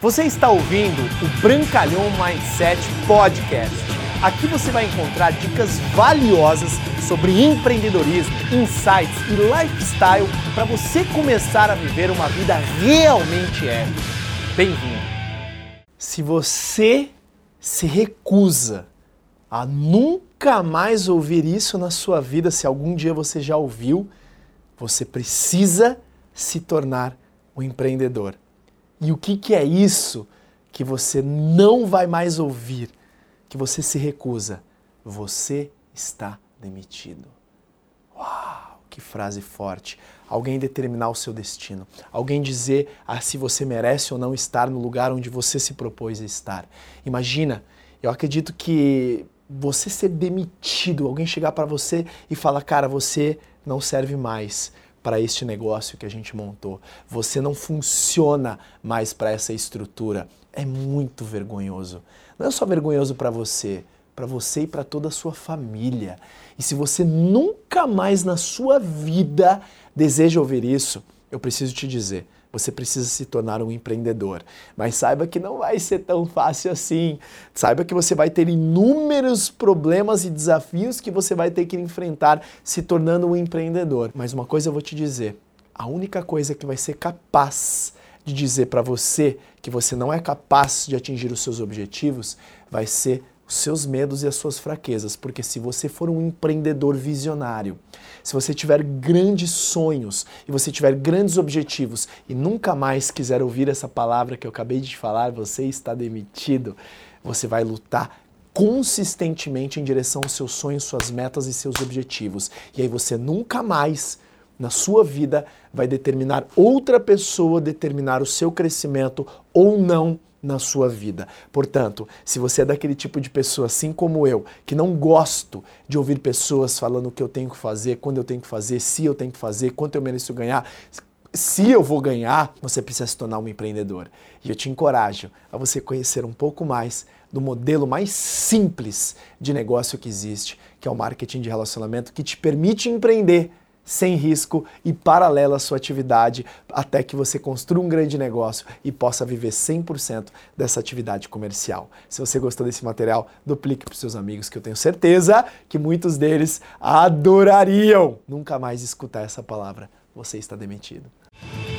Você está ouvindo o Brancalhão Mindset Podcast. Aqui você vai encontrar dicas valiosas sobre empreendedorismo, insights e lifestyle para você começar a viver uma vida realmente épica. Bem-vindo! Se você se recusa a nunca mais ouvir isso na sua vida, se algum dia você já ouviu, você precisa se tornar um empreendedor. E o que, que é isso que você não vai mais ouvir, que você se recusa? Você está demitido. Uau, que frase forte. Alguém determinar o seu destino. Alguém dizer ah, se você merece ou não estar no lugar onde você se propôs a estar. Imagina, eu acredito que você ser demitido, alguém chegar para você e falar, cara, você não serve mais para este negócio que a gente montou. Você não funciona mais para essa estrutura. É muito vergonhoso. Não é só vergonhoso para você, para você e para toda a sua família. E se você nunca mais na sua vida deseja ouvir isso, eu preciso te dizer, você precisa se tornar um empreendedor. Mas saiba que não vai ser tão fácil assim. Saiba que você vai ter inúmeros problemas e desafios que você vai ter que enfrentar se tornando um empreendedor. Mas uma coisa eu vou te dizer: a única coisa que vai ser capaz de dizer para você que você não é capaz de atingir os seus objetivos vai ser os seus medos e as suas fraquezas, porque se você for um empreendedor visionário, se você tiver grandes sonhos e você tiver grandes objetivos e nunca mais quiser ouvir essa palavra que eu acabei de falar, você está demitido, você vai lutar consistentemente em direção aos seus sonhos, suas metas e seus objetivos. E aí você nunca mais na sua vida vai determinar outra pessoa determinar o seu crescimento ou não na sua vida. Portanto, se você é daquele tipo de pessoa, assim como eu, que não gosto de ouvir pessoas falando o que eu tenho que fazer, quando eu tenho que fazer, se eu tenho que fazer, quanto eu mereço ganhar, se eu vou ganhar, você precisa se tornar um empreendedor. E eu te encorajo a você conhecer um pouco mais do modelo mais simples de negócio que existe, que é o marketing de relacionamento, que te permite empreender sem risco e paralela à sua atividade até que você construa um grande negócio e possa viver 100% dessa atividade comercial. Se você gostou desse material, duplique para os seus amigos, que eu tenho certeza que muitos deles adorariam nunca mais escutar essa palavra. Você está demitido.